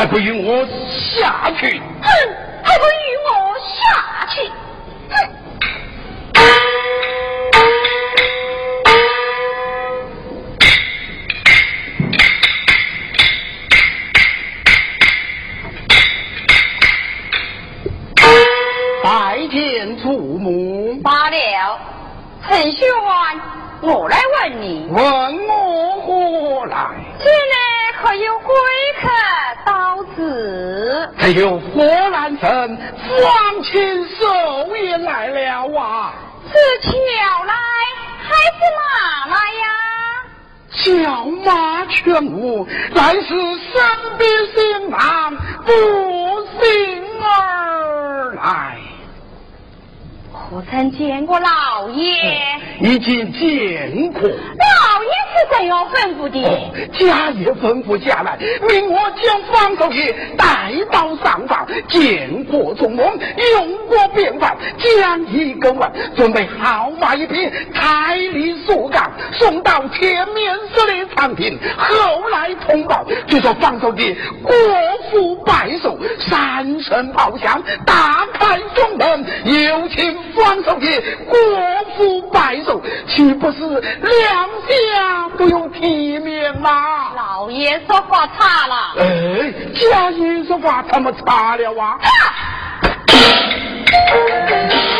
还不允我下去？哼，还不允我下去？哼拜见祖母。罢了，陈秀安，我来问你，问我何来？今日可有贵客到此？还有河南城双亲寿也来了啊！是巧来还是马来呀？叫马全无，乃是身边新郎不幸而来。可曾见过老爷？已经见过。老爷是怎样吩咐的？哦，家爷吩咐下来，命我将方少爷带到上房，见过众翁，用过便饭，将一更完，准备好马一匹，抬离所岗，送到前面寺的长亭。后来通报，就说方少爷国府拜寿，三声炮响，打开中门，有请方少爷国府拜寿，岂不是两家不用体面吗？老爷说话差了。哎，家爷说话他们差了啊！老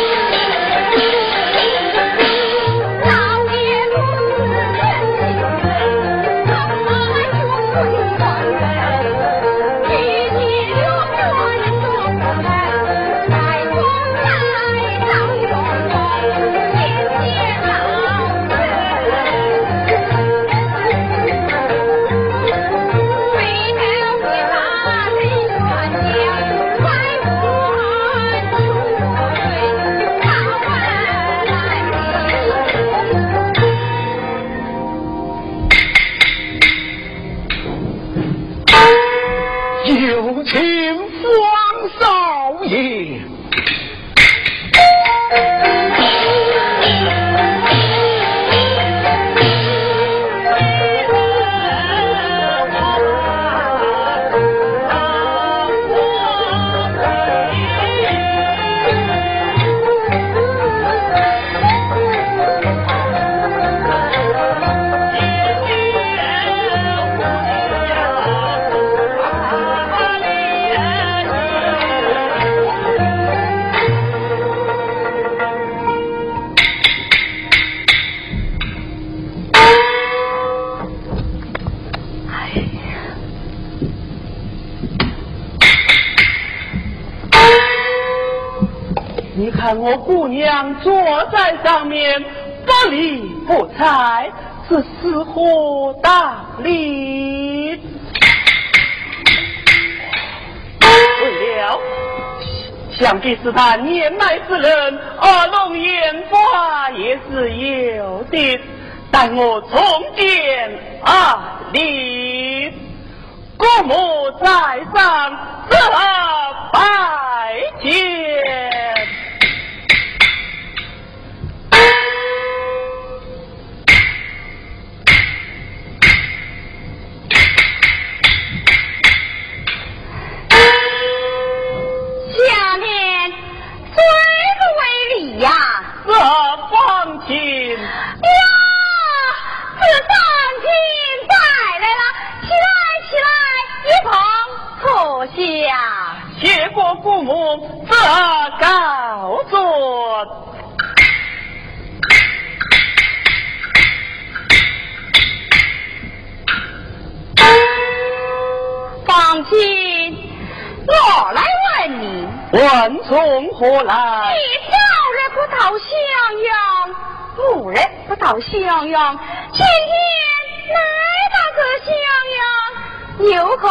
你看我姑娘坐在上面，不理不睬，是死活大理。对了，想必是他年迈之人，耳聋眼花也是有的。待我重见阿里，姑母在上，这拜见。放心，我来问你，问从何来？你早日不到襄阳，暮日不到襄阳，今天来到这襄阳，有何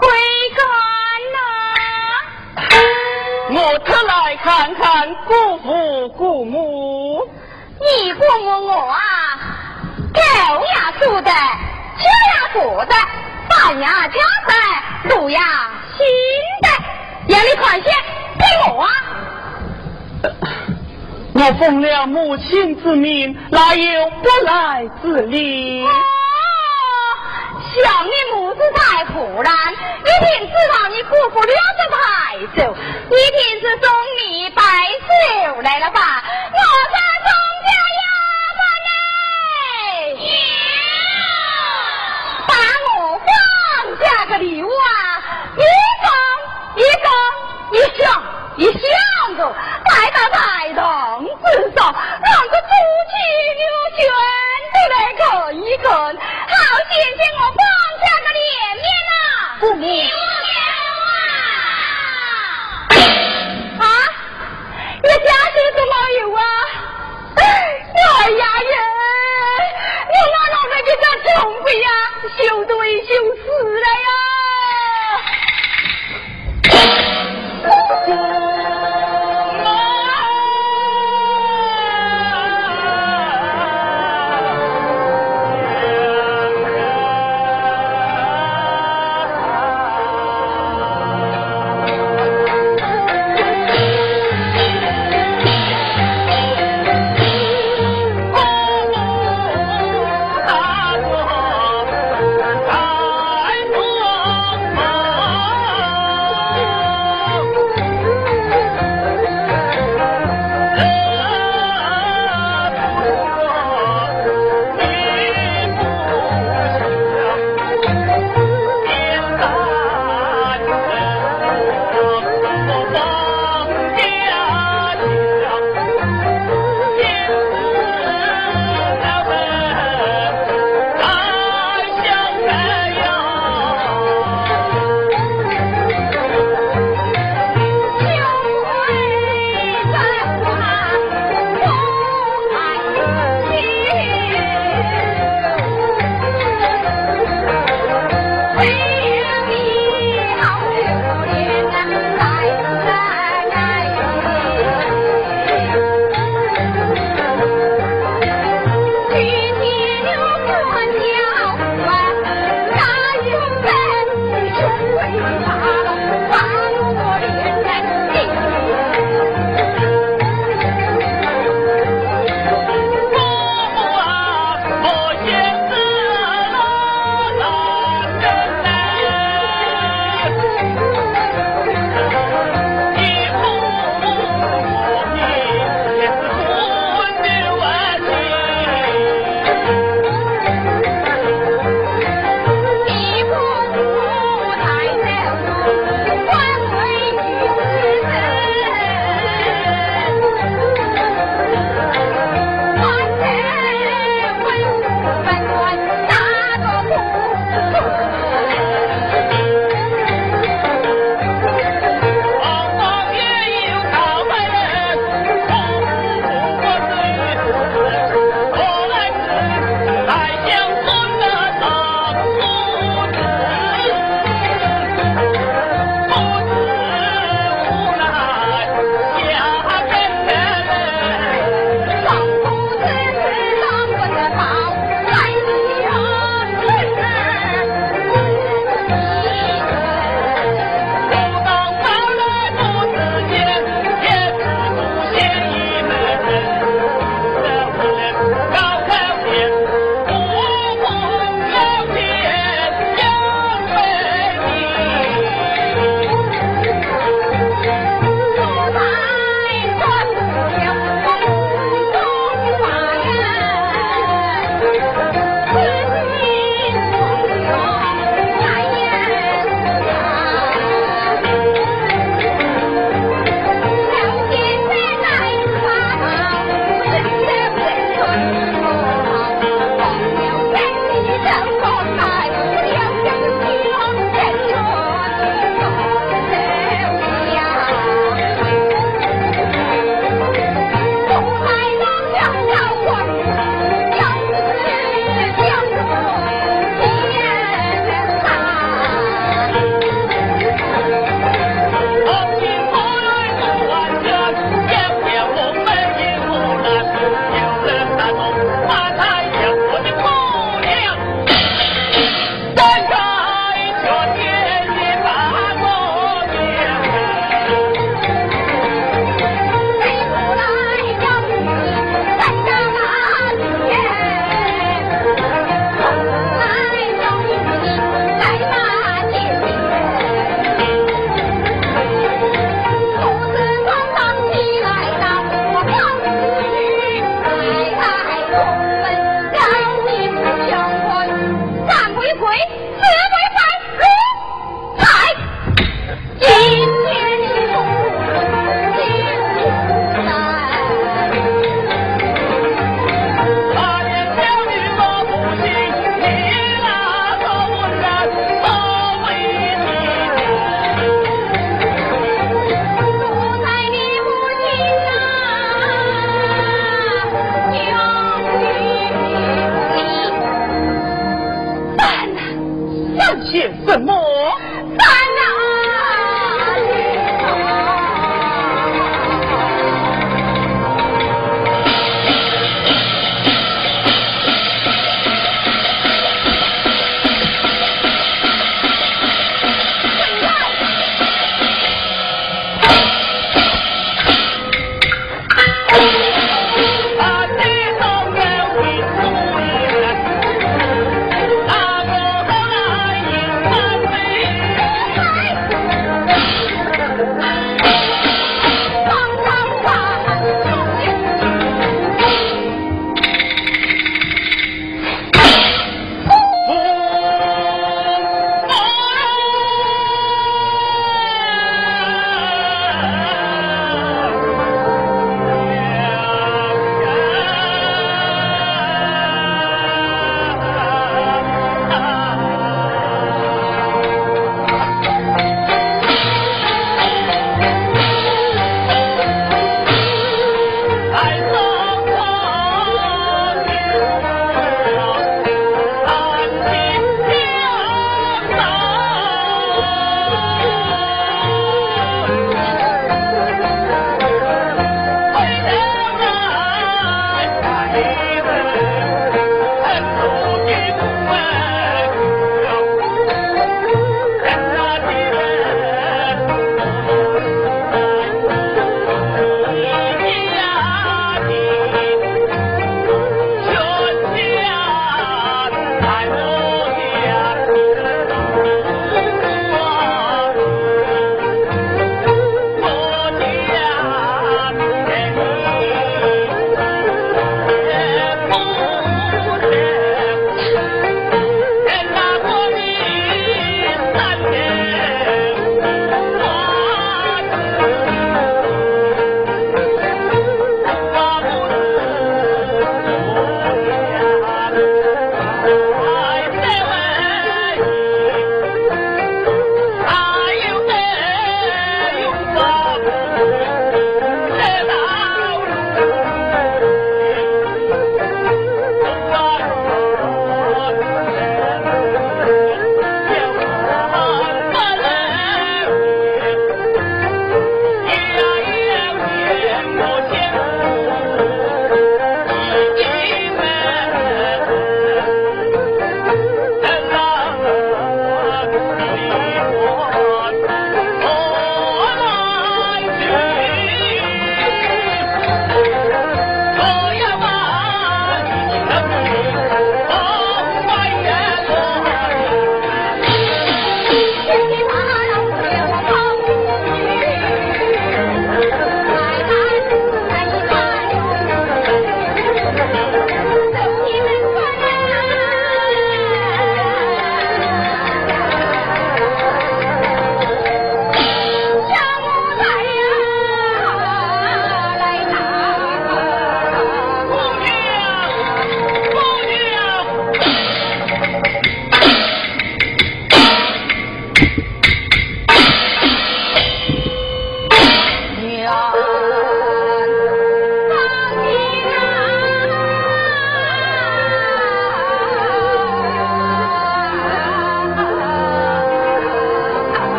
贵干呐？我特来看看姑父姑母。你姑母我啊，狗呀素的，鸡呀活的，饭呀家在，路呀新的，眼里款些给我啊！我我奉了母亲之命，哪有不来之理？想你母子太突然，一定知道你姑父留着太久，一定是送你拜寿来了吧？我家钟个礼物啊！一更一更一响一响着，带到台堂之上，让个朱祁刘轩都来看一看，好显显我方家的脸面呐！父母，啊，你家是怎么有啊？哎呀人！我哪弄那个叫穷鬼呀？羞都羞死了呀！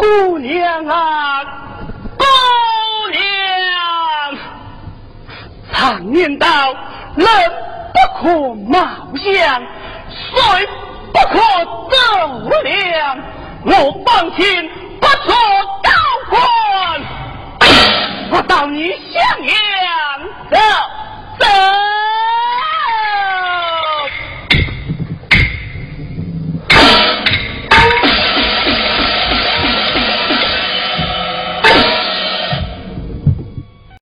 姑娘啊，姑娘，常言道，人不可貌相，水不可斗量。我帮亲不做高官，我到你襄阳走。